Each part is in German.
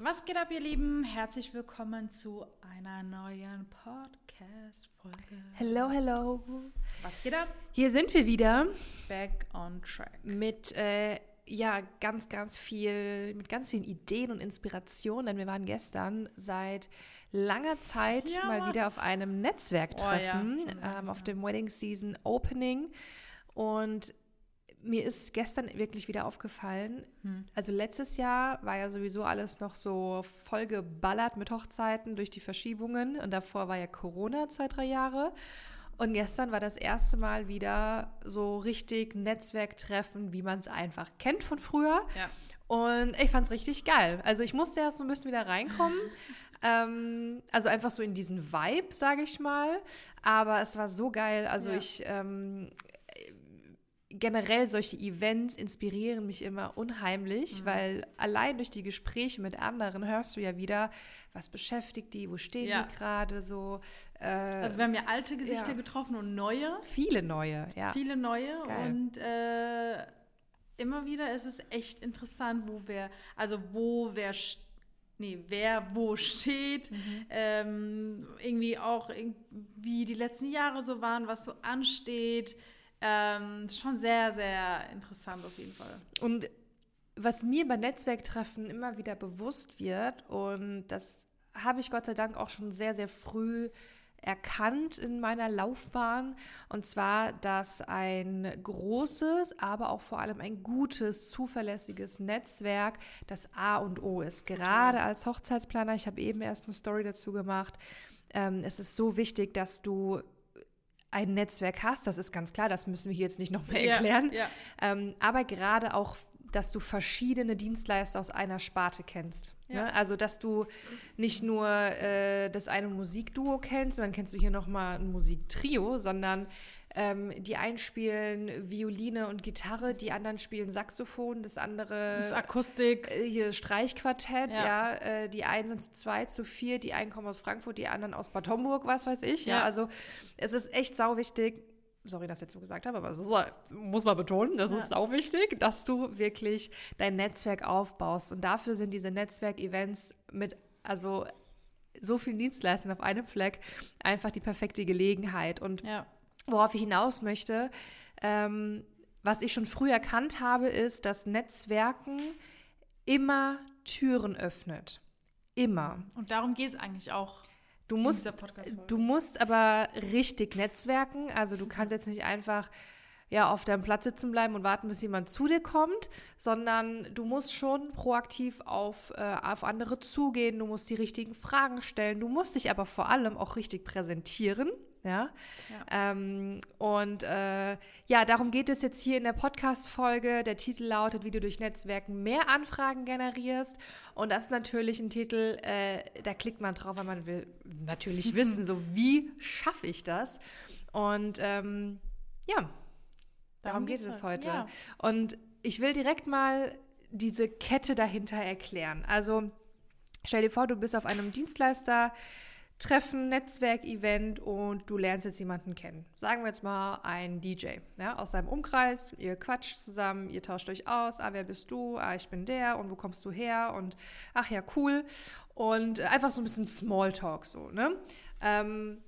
Was geht ab, ihr Lieben? Herzlich willkommen zu einer neuen Podcast-Folge. Hello, hello. Was geht ab? Hier sind wir wieder Back on track. mit äh, ja ganz, ganz viel, mit ganz vielen Ideen und Inspirationen, denn wir waren gestern seit langer Zeit Ja, mal Mann. wieder auf einem Netzwerktreffen, Oh ja, ähm, auf dem Wedding Season Opening und mir ist gestern wirklich wieder aufgefallen, Hm. also letztes Jahr war ja sowieso alles noch so voll geballert mit Hochzeiten durch die Verschiebungen und davor war ja Corona zwei, drei Jahre. Und gestern war das erste Mal wieder so richtig Netzwerktreffen, wie man es einfach kennt von früher. Ja. Und ich fand es richtig geil. Also ich musste erst so ein bisschen wieder reinkommen. ähm, also einfach so in diesen Vibe, sage ich mal. Aber es war so geil. Also Ja. ich ähm, generell solche Events inspirieren mich immer Mhm. unheimlich, weil allein durch die Gespräche mit anderen hörst du ja wieder, was beschäftigt die, wo stehen Ja. die gerade so. Äh, Also wir haben ja alte Gesichter Ja. getroffen und neue, viele neue, ja. viele neue Geil. und äh, immer wieder ist es echt interessant, wo wer, also wo wer st- Nee, wer wo steht, Mhm. ähm, irgendwie auch, wie die letzten Jahre so waren, was so ansteht. Ähm, schon sehr, sehr interessant auf jeden Fall. Und was mir bei Netzwerktreffen immer wieder bewusst wird, und das habe ich Gott sei Dank auch schon sehr, sehr früh erkannt in meiner Laufbahn, und zwar, dass ein großes, aber auch vor allem ein gutes, zuverlässiges Netzwerk das A und O ist. Gerade als Hochzeitsplaner, ich habe eben erst eine Story dazu gemacht, ähm, es ist so wichtig, dass du ein Netzwerk hast, das ist ganz klar, das müssen wir hier jetzt nicht noch mehr Ja, erklären. ja. Ähm, aber gerade auch, dass du verschiedene Dienstleister aus einer Sparte kennst. Ja. Ne? Also, dass du nicht nur äh, das eine Musikduo kennst und dann kennst du hier nochmal ein Musiktrio, sondern ähm, die einen spielen Violine und Gitarre, die anderen spielen Saxophon, das andere Das ist Akustik. äh, hier Streichquartett, ja, Ja. äh, die einen sind zu zwei, zu vier, die einen kommen aus Frankfurt, die anderen aus Bad Homburg, was weiß ich. Ja, Ja. also es ist echt sau wichtig. Sorry, dass ich jetzt so gesagt habe, aber es ist, muss man betonen, das Ja. ist sau wichtig, dass du wirklich dein Netzwerk aufbaust. Und dafür sind diese Netzwerkevents mit, also so vielen Dienstleistern auf einem Fleck einfach die perfekte Gelegenheit. Und Ja. Worauf ich hinaus möchte, ähm, was ich schon früh erkannt habe, ist, dass Netzwerken immer Türen öffnet. Immer. Und darum geht es eigentlich auch Du musst, du musst aber richtig netzwerken. Also du kannst jetzt nicht einfach ja, auf deinem Platz sitzen bleiben und warten, bis jemand zu dir kommt, sondern du musst schon proaktiv auf, äh, auf andere zugehen, du musst die richtigen Fragen stellen, du musst dich aber vor allem auch richtig präsentieren. Ja. Ähm, und äh, ja, darum geht es jetzt hier in der Podcast-Folge. Der Titel lautet, wie du durch Netzwerken mehr Anfragen generierst. Und das ist natürlich ein Titel, äh, da klickt man drauf, weil man will natürlich wissen, so wie schaffe ich das? Und ähm, ja, darum, geht es heute. ja. Und ich will direkt mal diese Kette dahinter erklären. Also stell dir vor, du bist auf einem Dienstleister. Treffen, Netzwerkevent und du lernst jetzt jemanden kennen. Sagen wir jetzt mal ein DJ ja, aus seinem Umkreis. Ihr quatscht zusammen, ihr tauscht euch aus. Ah, wer bist du? Ah, ich bin der. Und wo kommst du her? Und ach ja, cool. Und einfach so ein bisschen Smalltalk so, ne? Ähm,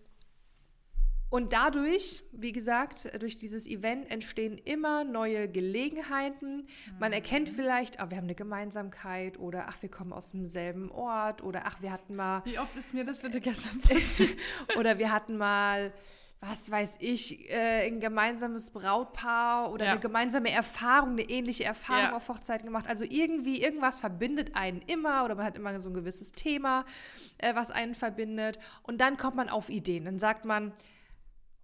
und dadurch, wie gesagt, durch dieses Event entstehen immer neue Gelegenheiten. Man erkennt vielleicht, ah, wir haben eine Gemeinsamkeit oder ach, wir kommen aus demselben Ort oder ach, wir hatten mal Wie oft ist mir das bitte gestern passiert? oder wir hatten mal, was weiß ich, äh, ein gemeinsames Brautpaar oder Ja. eine gemeinsame Erfahrung, eine ähnliche Erfahrung Ja. auf Hochzeiten gemacht. Also irgendwie, irgendwas verbindet einen immer oder man hat immer so ein gewisses Thema, äh, was einen verbindet. Und dann kommt man auf Ideen. Dann sagt man,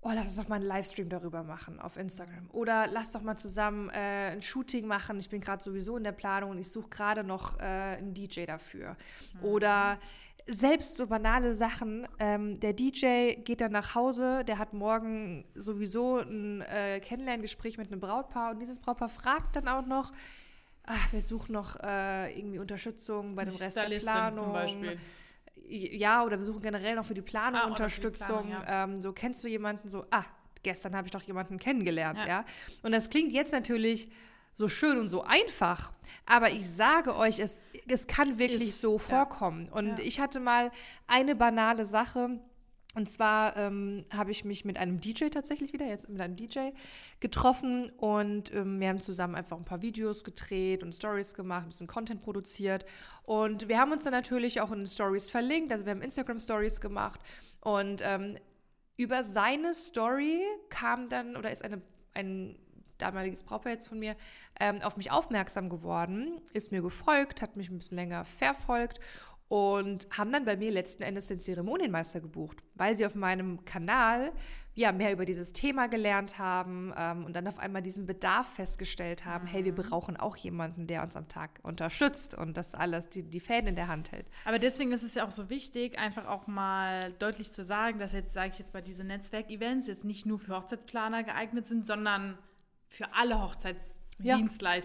oh, lass uns doch mal einen Livestream darüber machen auf Instagram. Oder lass doch mal zusammen äh, ein Shooting machen. Ich bin gerade sowieso in der Planung und ich suche gerade noch äh, einen DJ dafür. Oder selbst so banale Sachen. Ähm, der DJ geht dann nach Hause, der hat morgen sowieso ein äh, Kennenlerngespräch mit einem Brautpaar und dieses Brautpaar fragt dann auch noch, ach, wir suchen noch äh, irgendwie Unterstützung bei dem Rest der Planung. zum Beispiel. Ja, oder wir suchen generell noch für die Planung Ah, für die Unterstützung. Planung, ähm, so kennst du jemanden so, ah, gestern habe ich doch jemanden kennengelernt, ja. Ja. Und das klingt jetzt natürlich so schön und so einfach. Aber ich sage euch, es, es kann wirklich Ist, so ja. vorkommen. Und Ja. ich hatte mal eine banale Sache. Und zwar ähm, habe ich mich mit einem DJ tatsächlich wieder, jetzt mit einem DJ, getroffen und ähm, wir haben zusammen einfach ein paar Videos gedreht und Stories gemacht, ein bisschen Content produziert. Und wir haben uns dann natürlich auch in Stories verlinkt, also wir haben Instagram-Stories gemacht. Und ähm, über seine Story kam dann, oder ist eine, ein damaliges Brautpaar jetzt von mir, ähm, auf mich aufmerksam geworden, ist mir gefolgt, hat mich ein bisschen länger verfolgt und haben dann bei mir letzten Endes den Zeremonienmeister gebucht, weil sie auf meinem Kanal ja mehr über dieses Thema gelernt haben ähm, und dann auf einmal diesen Bedarf festgestellt haben, hey, wir brauchen auch jemanden, der uns am Tag unterstützt und das alles, die, die Fäden in der Hand hält. Aber deswegen ist es ja auch so wichtig, einfach auch mal deutlich zu sagen, dass jetzt, sage ich jetzt mal, diese Netzwerkevents jetzt nicht nur für Hochzeitsplaner geeignet sind, sondern für alle Hochzeitsdienstleister. Ja,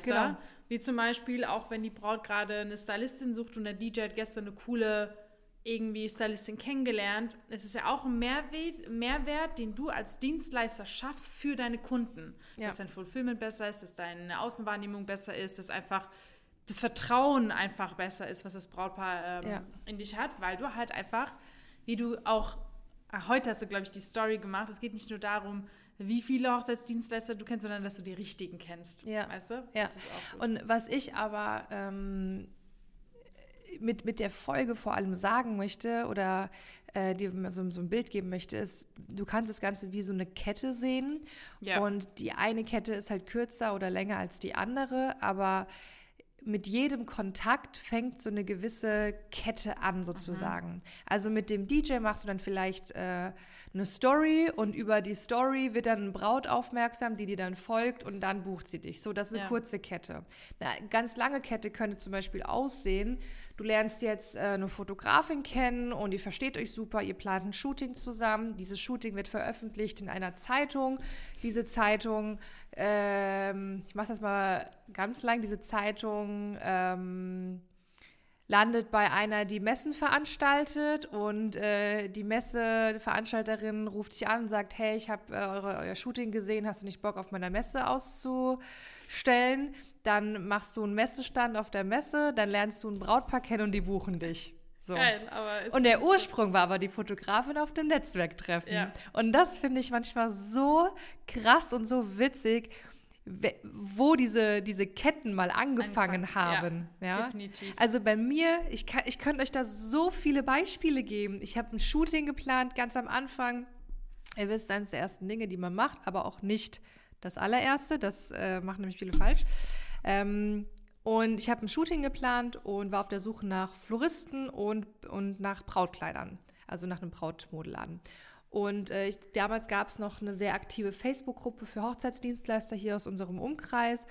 genau. Wie zum Beispiel auch, wenn die Braut gerade eine Stylistin sucht und der DJ hat gestern eine coole irgendwie Stylistin kennengelernt. Es ist ja auch ein Mehrwert, Mehrwert, den du als Dienstleister schaffst für deine Kunden. Ja. Dass dein Fulfillment besser ist, dass deine Außenwahrnehmung besser ist, dass einfach das Vertrauen einfach besser ist, was das Brautpaar ähm, Ja. in dich hat, weil du halt einfach, wie du auch, ah, heute hast du, glaube ich, die Story gemacht, es geht nicht nur darum, wie viele Hochzeitsdienstleister du kennst, sondern dass du die richtigen kennst. Ja. Weißt du? Ja. Und was ich aber ähm, mit, mit der Folge vor allem sagen möchte oder äh, dir so, so ein Bild geben möchte, ist, du kannst das Ganze wie so eine Kette sehen. Ja. Und die eine Kette ist halt kürzer oder länger als die andere, aber mit jedem Kontakt fängt so eine gewisse Kette an, sozusagen. Also mit dem DJ machst du dann vielleicht äh, eine Story und über die Story wird dann eine Braut aufmerksam, die dir dann folgt und dann bucht sie dich. So, das ist eine Ja. kurze Kette. Eine ganz lange Kette könnte zum Beispiel aussehen, du lernst jetzt äh, eine Fotografin kennen und ihr versteht euch super, ihr plant ein Shooting zusammen. Dieses Shooting wird veröffentlicht in einer Zeitung. Diese Zeitung, ähm, ich mache das mal ganz lang, diese Zeitung ähm, landet bei einer, die Messen veranstaltet und äh, die Messeveranstalterin ruft dich an und sagt, hey, ich habe äh, euer Shooting gesehen, hast du nicht Bock auf meiner Messe auszustellen? Dann machst du einen Messestand auf der Messe, dann lernst du ein Brautpaar kennen und die buchen dich. So. Geil, aber ist Und der Ursprung war aber die Fotografin auf dem Netzwerktreffen. Ja. Und das finde ich manchmal so krass und so witzig, wo diese, diese Ketten mal angefangen Angefangen, haben. Ja, definitiv. Also bei mir, ich, kann, ich könnte euch da so viele Beispiele geben. Ich habe ein Shooting geplant, ganz am Anfang. Ihr wisst, eines der ersten Dinge, die man macht, aber auch nicht das allererste. Das äh, machen nämlich viele falsch. Ähm, und ich habe ein Shooting geplant und war auf der Suche nach Floristen und, und nach Brautkleidern, also nach einem Brautmodelladen. Und äh, ich, damals gab es noch eine sehr aktive Facebook-Gruppe für Hochzeitsdienstleister hier aus unserem Umkreis.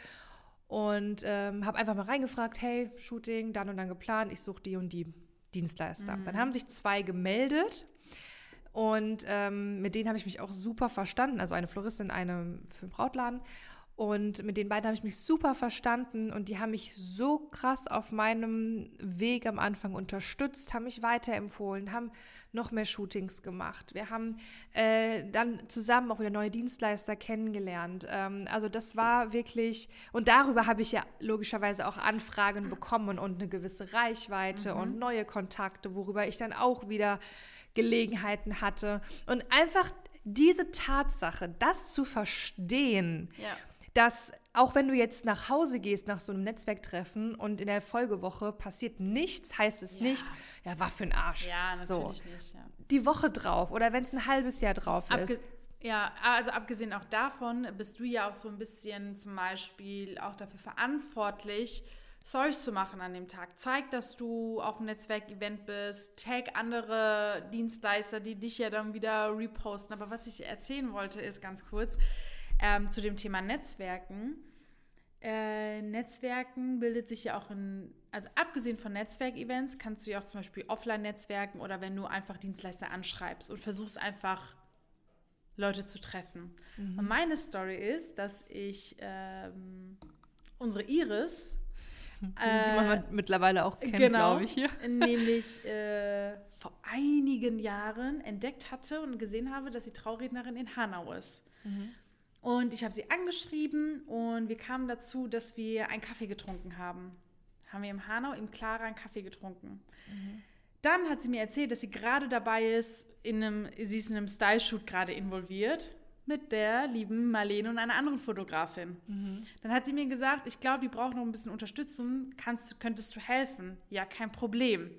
Und ähm, habe einfach mal reingefragt, hey, Shooting, dann und dann geplant, ich suche die und die Dienstleister. Dann haben sich zwei gemeldet und ähm, mit denen habe ich mich auch super verstanden. Also eine Floristin, eine für den Brautladen. Und mit den beiden habe ich mich super verstanden und die haben mich so krass auf meinem Weg am Anfang unterstützt, haben mich weiterempfohlen, haben noch mehr Shootings gemacht. Wir haben äh, dann zusammen auch wieder neue Dienstleister kennengelernt. Ähm, also das war wirklich, und darüber habe ich ja logischerweise auch Anfragen bekommen und eine gewisse Reichweite und neue Kontakte, worüber ich dann auch wieder Gelegenheiten hatte. Und einfach diese Tatsache, das zu verstehen, Ja. Dass auch wenn du jetzt nach Hause gehst nach so einem Netzwerktreffen und in der Folgewoche passiert nichts, heißt es Ja. nicht, ja, war für ein Arsch. Ja, So. natürlich nicht. Ja. Die Woche drauf oder wenn es ein halbes Jahr drauf Abge ist. ja, also abgesehen auch davon bist du ja auch so ein bisschen zum Beispiel auch dafür verantwortlich, Stories zu machen an dem Tag. Zeig, dass du auf einem Netzwerkevent bist, tag andere Dienstleister, die dich ja dann wieder reposten. Aber was ich erzählen wollte, ist ganz kurz ähm, zu dem Thema Netzwerken. Äh, Netzwerken bildet sich ja auch in, also abgesehen von Netzwerkevents, kannst du ja auch zum Beispiel offline netzwerken oder wenn du einfach Dienstleister anschreibst und versuchst einfach Leute zu treffen. Und meine Story ist, dass ich ähm, unsere Iris, die man äh, mittlerweile auch kennt, genau, glaube ich. Hier. nämlich äh, vor einigen Jahren entdeckt hatte und gesehen habe, dass sie Traurednerin in Hanau ist. Und ich habe sie angeschrieben und wir kamen dazu, dass wir einen Kaffee getrunken haben. Haben wir im Hanau im Clara einen Kaffee getrunken. Dann hat sie mir erzählt, dass sie gerade dabei ist, in einem, sie ist in einem Style-Shoot gerade involviert mit der lieben Marlene und einer anderen Fotografin. Dann hat sie mir gesagt, ich glaube, die brauchen noch ein bisschen Unterstützung. Kannst, könntest du helfen? Ja, kein Problem.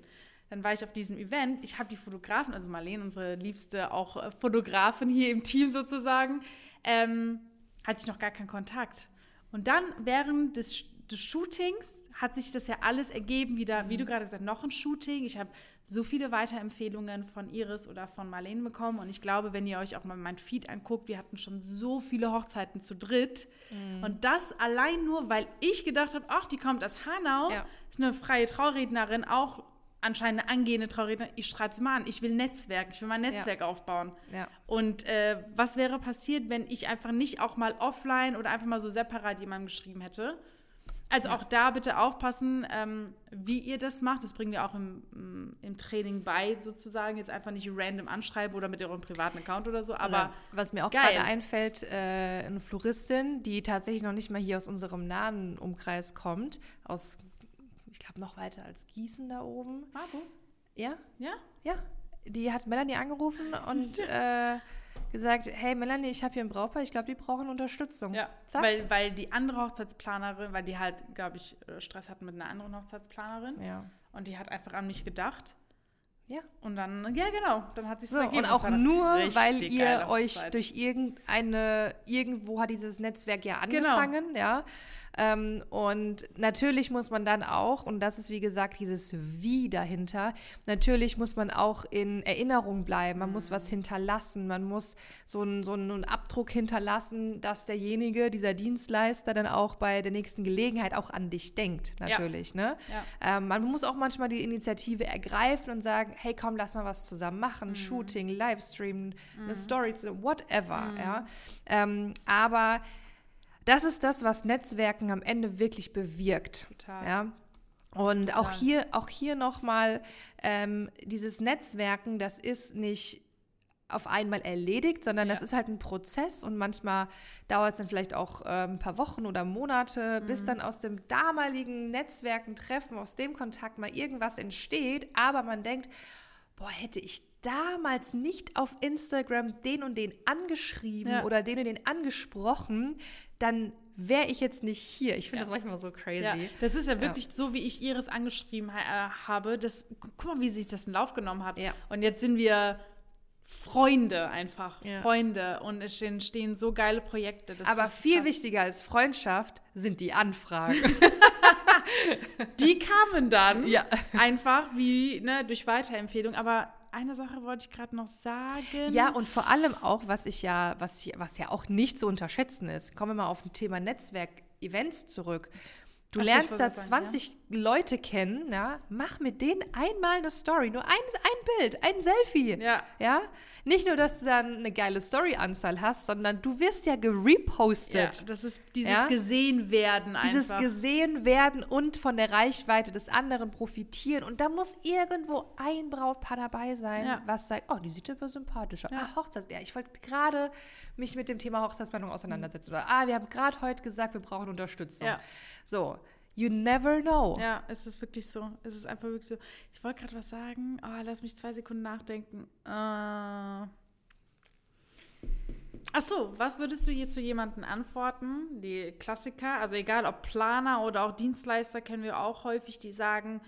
Dann war ich auf diesem Event. Ich habe die Fotografen, also Marlene, unsere liebste auch äh, Fotografin hier im Team sozusagen, ähm, hatte ich noch gar keinen Kontakt. Und dann während des, des Shootings hat sich das ja alles ergeben, wieder, wie du gerade gesagt hast, noch ein Shooting. Ich habe so viele Weiterempfehlungen von Iris oder von Marlene bekommen. Und ich glaube, wenn ihr euch auch mal mein Feed anguckt, wir hatten schon so viele Hochzeiten zu dritt. Und das allein nur, weil ich gedacht habe, ach, die kommt aus Hanau, Ja. ist eine freie Traurednerin, auch anscheinend eine angehende Traurednerin. Ich schreibe sie mal an, ich will Netzwerk, ich will mein Netzwerk aufbauen. Ja. Und äh, was wäre passiert, wenn ich einfach nicht auch mal offline oder einfach mal so separat jemandem geschrieben hätte? Also auch da bitte aufpassen, ähm, wie ihr das macht. Das bringen wir auch im, mm, im Training bei, sozusagen. Jetzt einfach nicht random anschreiben oder mit eurem privaten Account oder so. Aber Oder was mir auch gerade einfällt, äh, eine Floristin, die tatsächlich noch nicht mal hier aus unserem nahen Umkreis kommt, aus, ich glaube, noch weiter als Gießen da oben. Marburg? Ja, Ja? ja. Die hat Melanie angerufen und äh, gesagt, hey Melanie, ich habe hier ein Brautpaar, ich glaube, die brauchen Unterstützung. Ja, Zack. weil, weil die andere Hochzeitsplanerin, weil die halt, glaube ich, äh, Stress hatten mit einer anderen Hochzeitsplanerin ja. und die hat einfach an mich gedacht. Ja. Und dann, ja genau, dann hat sie es So, vergeben. und auch nur, weil ihr euch Hochzeit. durch irgendeine, irgendwo hat dieses Netzwerk ja Genau. angefangen, ja. Ähm, und natürlich muss man dann auch, und das ist wie gesagt dieses Wie dahinter, natürlich muss man auch in Erinnerung bleiben, man muss Mhm. was hinterlassen, man muss so einen, so einen Abdruck hinterlassen, dass derjenige, dieser Dienstleister dann auch bei der nächsten Gelegenheit auch an dich denkt, natürlich. Ne? Ja. Ähm, man muss auch manchmal die Initiative ergreifen und sagen, hey komm, lass mal was zusammen machen, Mhm. Shooting, Livestream, eine Story, whatever. Ja? Ähm, aber das ist das, was Netzwerken am Ende wirklich bewirkt. Total. Ja? Und auch Total. hier, auch hier nochmal, ähm, dieses Netzwerken, das ist nicht auf einmal erledigt, sondern das Ja. ist halt ein Prozess und manchmal dauert es dann vielleicht auch äh, ein paar Wochen oder Monate, Mhm. bis dann aus dem damaligen Netzwerken, Treffen, aus dem Kontakt mal irgendwas entsteht, aber man denkt, boah, hätte ich damals nicht auf Instagram den und den angeschrieben Ja. oder den und den angesprochen, dann wäre ich jetzt nicht hier. Ich finde Ja. das manchmal so crazy. Ja, das ist ja wirklich so, wie ich Iris angeschrieben ha äh, habe. Das, guck mal, wie sich das in Lauf genommen hat. Ja. Und jetzt sind wir Freunde einfach. Ja. Freunde. Und es entstehen so geile Projekte. Aber viel krass. wichtiger als Freundschaft sind die Anfragen. Die kamen dann Ja. einfach wie ne, durch Weiterempfehlung. Aber eine Sache wollte ich gerade noch sagen. ja, und vor allem auch, was ich ja, was, was ja auch nicht zu unterschätzen ist, kommen wir mal auf ein Thema Netzwerk-Events zurück. Du ich lernst da gerade sagen, 20 Leute kennen, ja, mach mit denen einmal eine Story, nur ein, ein Bild, ein Selfie. Ja. ja. Nicht nur, dass du dann eine geile Story-Anzahl hast, sondern du wirst ja gerepostet. Ja, das ist dieses Ja? gesehen werden einfach. Dieses gesehen werden und von der Reichweite des anderen profitieren. Und da muss irgendwo ein Brautpaar dabei sein, Ja. was sagt, oh, die sieht aber sympathisch aus. Ja. Ah, Hochzeits, ja, ich wollte gerade mich mit dem Thema Hochzeitsplanung auseinandersetzen. Oder, ah, wir haben gerade heute gesagt, wir brauchen Unterstützung. Ja. So, you never know. Ja, es ist wirklich so. Es ist einfach wirklich so. Ich wollte gerade was sagen. Oh, lass mich zwei Sekunden nachdenken. Äh. Ach so, was würdest du hier zu jemandem antworten? Die Klassiker, also egal ob Planer oder auch Dienstleister, kennen wir auch häufig, die sagen,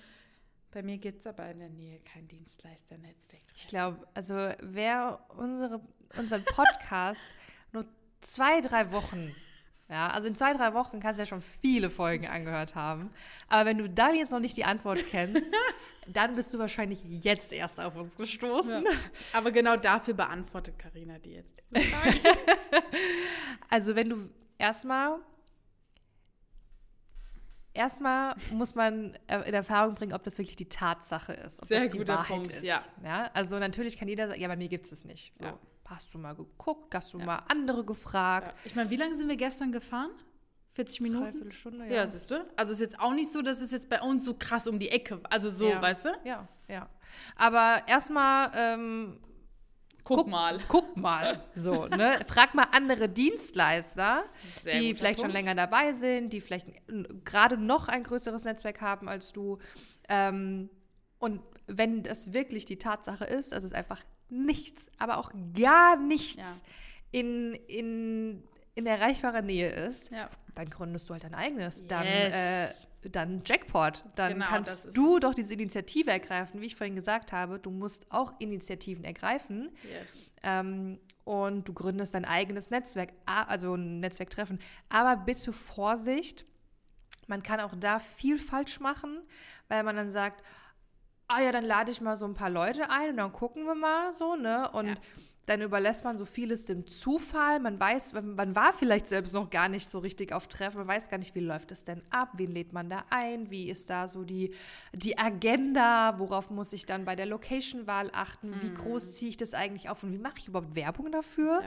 bei mir gibt es aber in der Nähe kein Dienstleister-Netzwerk. Ich glaube, also wer unsere, unseren Podcast nur zwei, drei Wochen, ja, also in zwei, drei Wochen kannst du ja schon viele Folgen angehört haben. Aber wenn du dann jetzt noch nicht die Antwort kennst, dann bist du wahrscheinlich jetzt erst auf uns gestoßen. Ja. Aber genau dafür beantwortet Karina die jetzt. Also wenn du erstmal Erstmal muss man äh, in Erfahrung bringen, ob das wirklich die Tatsache ist, ob Sehr das die guter Wahrheit Punkt, ist. ja. Also natürlich kann jeder sagen, ja, bei mir gibt es es nicht. So, Ja. Hast du mal geguckt, hast du mal andere gefragt? Ja. Ich meine, wie lange sind wir gestern gefahren? 40 Minuten? Dreiviertel Stunde, Ja, siehst du? Also ist jetzt auch nicht so, dass es jetzt bei uns so krass um die Ecke, also so, Ja. weißt du? Ja, ja. Aber erstmal ähm, Guck, mal. Guck mal. So, ne? Frag mal andere Dienstleister, Sehr die vielleicht schon Punkt. länger dabei sind, die vielleicht gerade noch ein größeres Netzwerk haben als du. Ähm, und wenn das wirklich die Tatsache ist, dass es einfach nichts, aber auch gar nichts in, in, in erreichbarer Nähe ist, Ja. dann gründest du halt dein eigenes. Dann, Yes. äh, dann Jackpot. Dann Genau, kannst du es. doch diese Initiative ergreifen. Wie ich vorhin gesagt habe, du musst auch Initiativen ergreifen. Yes. Ähm, und du gründest dein eigenes Netzwerk, also ein Netzwerktreffen. Aber bitte Vorsicht, man kann auch da viel falsch machen, weil man dann sagt, ah ja, dann lade ich mal so ein paar Leute ein und dann gucken wir mal so, ne? Und Ja. Dann überlässt man so vieles dem Zufall. Man weiß, man war vielleicht selbst noch gar nicht so richtig auf Treffen. Man weiß gar nicht, wie läuft es denn ab? Wen lädt man da ein? Wie ist da so die, die Agenda? Worauf muss ich dann bei der Location-Wahl achten? Wie groß ziehe ich das eigentlich auf? Und wie mache ich überhaupt Werbung dafür?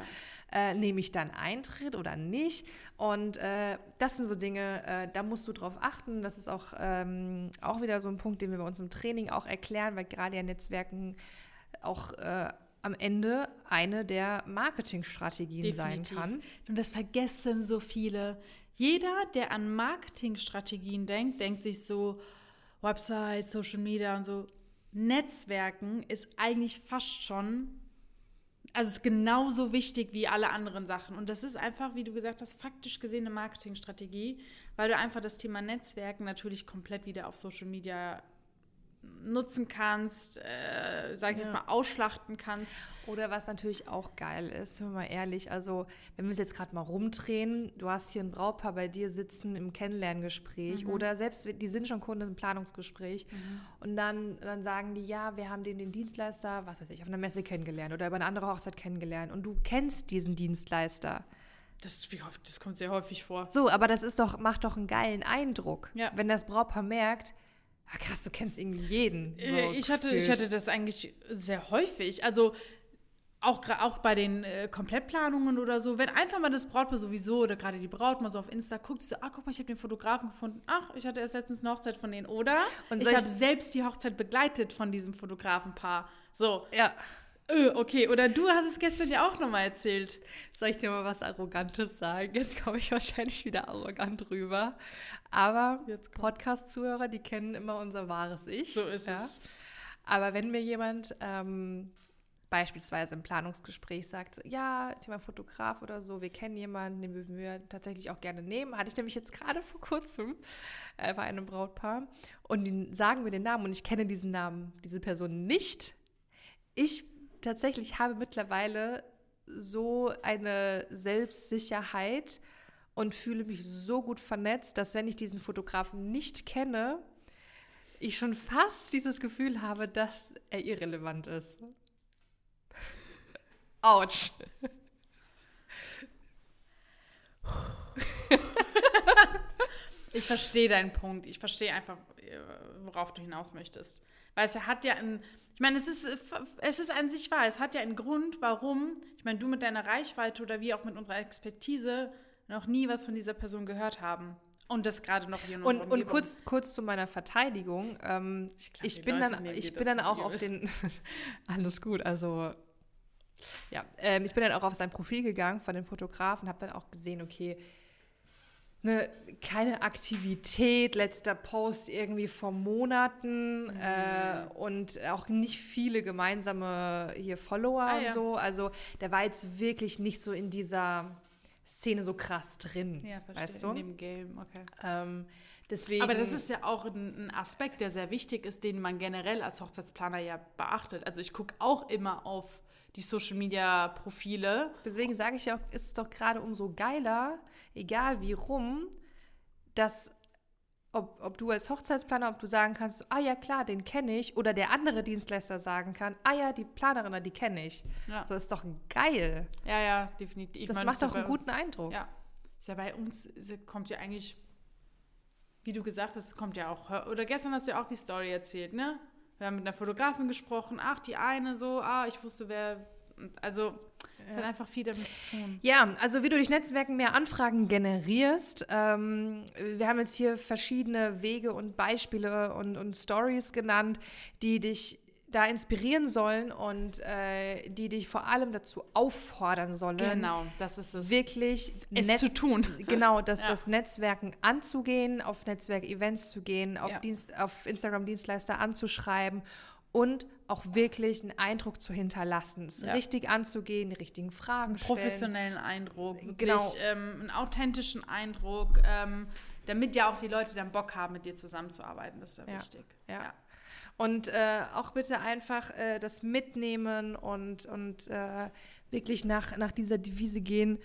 Äh, nehme ich dann Eintritt oder nicht? Und äh, das sind so Dinge, äh, da musst du drauf achten. Das ist auch, ähm, auch wieder so ein Punkt, den wir bei uns im Training auch erklären, weil gerade ja Netzwerken auch äh, am Ende eine der Marketingstrategien sein Definitiv. kann. Und das vergessen so viele. Jeder, der an Marketingstrategien denkt, denkt sich so, Website, Social Media und so. Netzwerken ist eigentlich fast schon, also ist genauso wichtig wie alle anderen Sachen. Und das ist einfach, wie du gesagt hast, faktisch gesehen eine Marketingstrategie, weil du einfach das Thema Netzwerken natürlich komplett wieder auf Social Media nutzen kannst, äh, sag ich jetzt mal, ausschlachten kannst. Oder was natürlich auch geil ist, sind wir mal ehrlich, also wenn wir es jetzt gerade mal rumdrehen, du hast hier ein Brautpaar bei dir sitzen im Kennenlerngespräch oder selbst, die sind schon Kunden im Planungsgespräch und dann, dann sagen die, ja, wir haben den, den Dienstleister, was weiß ich, auf einer Messe kennengelernt oder über eine andere Hochzeit kennengelernt und du kennst diesen Dienstleister. Das, das kommt sehr häufig vor. So, aber das ist doch, macht doch einen geilen Eindruck, Ja. wenn das Brautpaar merkt, ah, krass, du kennst irgendwie jeden. Äh, so ich, hatte, ich hatte das eigentlich sehr häufig. Also auch, auch bei den äh, Komplettplanungen oder so, wenn einfach mal das Brautpaar sowieso oder gerade die Braut mal so auf Insta guckt, so, ah, guck mal, ich habe den Fotografen gefunden. Ach, ich hatte erst letztens eine Hochzeit von denen. Oder Und ich- habe selbst die Hochzeit begleitet von diesem Fotografenpaar. So, Ja, äh, okay. Oder du hast es gestern ja auch nochmal erzählt. Soll ich dir mal was Arrogantes sagen? Jetzt komme ich wahrscheinlich wieder arrogant rüber. Aber. Podcast-Zuhörer, die kennen immer unser wahres Ich. So ist ja? es. Aber wenn mir jemand ähm, beispielsweise im Planungsgespräch sagt, so, ja, Thema Fotograf oder so, wir kennen jemanden, den würden wir tatsächlich auch gerne nehmen, hatte ich nämlich jetzt gerade vor kurzem äh, bei einem Brautpaar und die sagen mir den Namen und ich kenne diesen Namen, diese Person nicht. Ich tatsächlich habe mittlerweile so eine Selbstsicherheit und fühle mich so gut vernetzt, dass wenn ich diesen Fotografen nicht kenne, ich schon fast dieses Gefühl habe, dass er irrelevant ist. Autsch. Ich verstehe deinen Punkt. Ich verstehe einfach, äh, worauf du hinaus möchtest. Weil es hat ja ein, ich meine, es ist, es ist an sich wahr, es hat ja einen Grund, warum, ich meine, du mit deiner Reichweite oder wir auch mit unserer Expertise noch nie was von dieser Person gehört haben. Und das gerade noch hier in Und, und kurz, kurz zu meiner Verteidigung. Ähm, Ich ich, glaub, die bin dann, ich bin dann auch auf den. Alles gut, also. Ja, ähm, ich bin dann auch auf sein Profil gegangen von dem Fotografen, habe dann auch gesehen, okay, ne, keine Aktivität, letzter Post irgendwie vor Monaten Mhm. äh, und auch nicht viele gemeinsame hier Follower Ah, und ja. so. Also der war jetzt wirklich nicht so in dieser Szene so krass drin. ja, verstehe. weißt du? In dem Game, okay. Ähm, deswegen, Aber das ist ja auch ein, ein Aspekt, der sehr wichtig ist, den man generell als Hochzeitsplaner ja beachtet. Also ich gucke auch immer auf die Social-Media-Profile. deswegen sage ich ja auch, ist es doch gerade umso geiler, egal wie rum, dass ob, ob du als Hochzeitsplaner, ob du sagen kannst, ah ja klar, den kenne ich, oder der andere Dienstleister sagen kann, ah ja, die Planerin, die kenne ich. Ja. So ist doch geil. Ja, ja, definitiv. Ich Das meine, macht doch einen uns- guten Eindruck. Ja, ist ja bei uns, kommt ja eigentlich, wie du gesagt hast, kommt ja auch, oder gestern hast du ja auch die Story erzählt, ne? Wir haben mit einer Fotografin gesprochen, ach, die eine so, ah, ich wusste, wer, also, es hat einfach viel damit zu tun. Ja, also wie du durch Netzwerken mehr Anfragen generierst. Ähm, wir haben jetzt hier verschiedene Wege und Beispiele und, und Stories genannt, die dich da inspirieren sollen und äh, die dich vor allem dazu auffordern sollen. Genau, das ist es. Wirklich es Netz- zu tun. Genau, das, Ja. das Netzwerken anzugehen, auf Netzwerkevents zu gehen, auf, Ja. Dienst, auf Instagram-Dienstleister anzuschreiben und auch wirklich einen Eindruck zu hinterlassen. Es Ja. richtig anzugehen, die richtigen Fragen stellen. professionellen Eindruck, wirklich Genau. ähm, einen authentischen Eindruck, ähm, damit ja auch die Leute dann Bock haben, mit dir zusammenzuarbeiten. Das ist Ja. wichtig. Ja. Und äh, auch bitte einfach äh, das mitnehmen und, und äh, wirklich nach, nach dieser Devise gehen.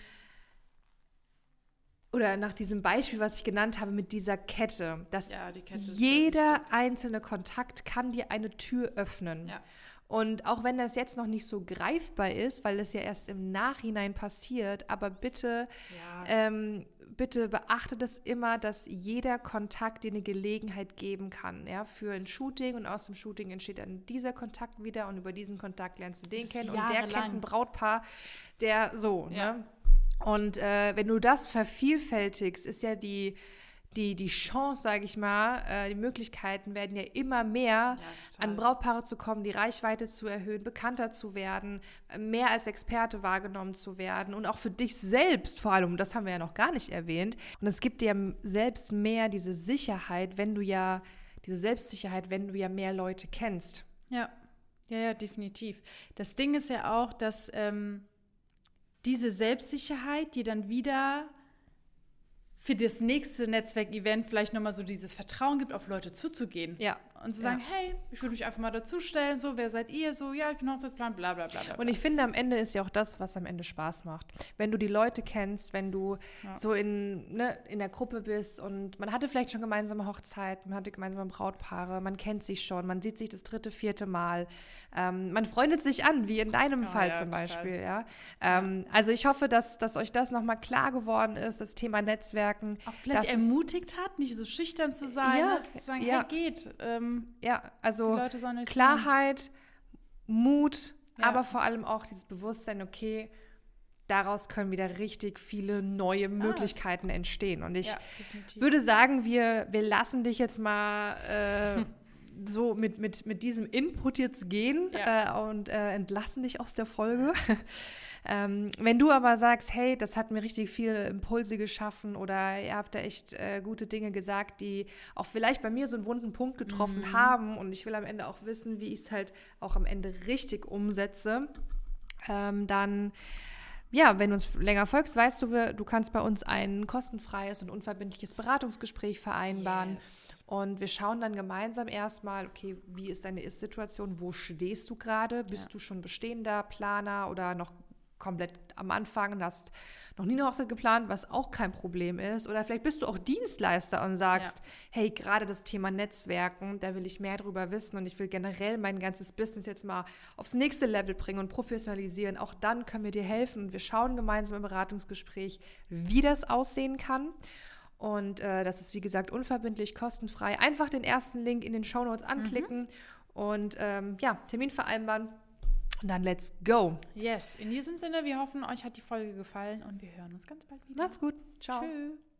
Oder nach diesem Beispiel, was ich genannt habe, mit dieser Kette. Dass Ja, die Kette jeder einzelne Kontakt kann dir eine Tür öffnen. Ja. Und auch wenn das jetzt noch nicht so greifbar ist, weil das ja erst im Nachhinein passiert, aber bitte Ja. ähm, bitte beachte das immer, dass jeder Kontakt dir eine Gelegenheit geben kann, ja, für ein Shooting und aus dem Shooting entsteht dann dieser Kontakt wieder und über diesen Kontakt lernst du den Das kennen und der kennt ein Brautpaar, der so, Ja. ne? Und äh, wenn du das vervielfältigst, ist ja die, die, die Chance, sage ich mal, äh, die Möglichkeiten werden ja immer mehr, total. an Brautpaare zu kommen, die Reichweite zu erhöhen, bekannter zu werden, äh, mehr als Experte wahrgenommen zu werden und auch für dich selbst vor allem, das haben wir ja noch gar nicht erwähnt. Und es gibt dir selbst mehr diese Sicherheit, wenn du ja, diese Selbstsicherheit, wenn du ja mehr Leute kennst. Ja, ja, ja, definitiv. Das Ding ist ja auch, dass ähm, diese Selbstsicherheit dir dann wieder für das nächste Netzwerkevent vielleicht nochmal so dieses Vertrauen gibt, auf Leute zuzugehen. Ja. Und zu Ja. sagen, hey, ich würde mich einfach mal dazustellen, so, wer seid ihr? So, ja, ich bin Hochzeitsplan, bla bla bla bla. Und ich finde, am Ende ist ja auch das, was am Ende Spaß macht. Wenn du die Leute kennst, wenn du Ja. so in, ne, in der Gruppe bist und man hatte vielleicht schon gemeinsame Hochzeiten, man hatte gemeinsame Brautpaare, man kennt sich schon, man sieht sich das dritte, vierte Mal. Ähm, man freundet sich an, wie in deinem Oh, Fall ja, zum. Beispiel. Ja? Ähm, also ich hoffe, dass, dass euch das nochmal klar geworden ist, das Thema Netzwerken. auch vielleicht ermutigt hat, nicht so schüchtern zu sein, Ja, ne? zu sagen, ja. hey, geht. Ähm, Ja, also. Klarheit, Mut, Ja. aber vor allem auch dieses Bewusstsein, okay, daraus können wieder richtig viele neue Möglichkeiten entstehen. Und ich Ja, würde sagen, wir, wir lassen dich jetzt mal äh, so mit, mit, mit diesem Input jetzt gehen Ja. äh, und äh, entlassen dich aus der Folge. Ähm, wenn du aber sagst, hey, das hat mir richtig viele Impulse geschaffen oder ihr habt da echt äh, gute Dinge gesagt, die auch vielleicht bei mir so einen wunden Punkt getroffen Mhm. haben und ich will am Ende auch wissen, wie ich es halt auch am Ende richtig umsetze, ähm, dann ja, wenn du uns länger folgst, weißt du, du kannst bei uns ein kostenfreies und unverbindliches Beratungsgespräch vereinbaren. Yes. Und wir schauen dann gemeinsam erstmal, okay, wie ist deine Ist-Situation? Wo stehst du gerade? Bist Ja. du schon bestehender Planer oder noch komplett am Anfang und hast noch nie eine Hochzeit geplant, was auch kein Problem ist? Oder vielleicht bist du auch Dienstleister und sagst, hey, gerade das Thema Netzwerken, da will ich mehr drüber wissen und ich will generell mein ganzes Business jetzt mal aufs nächste Level bringen und professionalisieren. Auch dann können wir dir helfen und wir schauen gemeinsam im Beratungsgespräch, wie das aussehen kann. Und äh, das ist, wie gesagt, unverbindlich, kostenfrei. Einfach den ersten Link in den Shownotes anklicken und ähm, ja, Termin vereinbaren. Und dann let's go. Yes, in diesem Sinne, wir hoffen, euch hat die Folge gefallen und wir hören uns ganz bald wieder. Macht's gut. Ciao. Tschüss.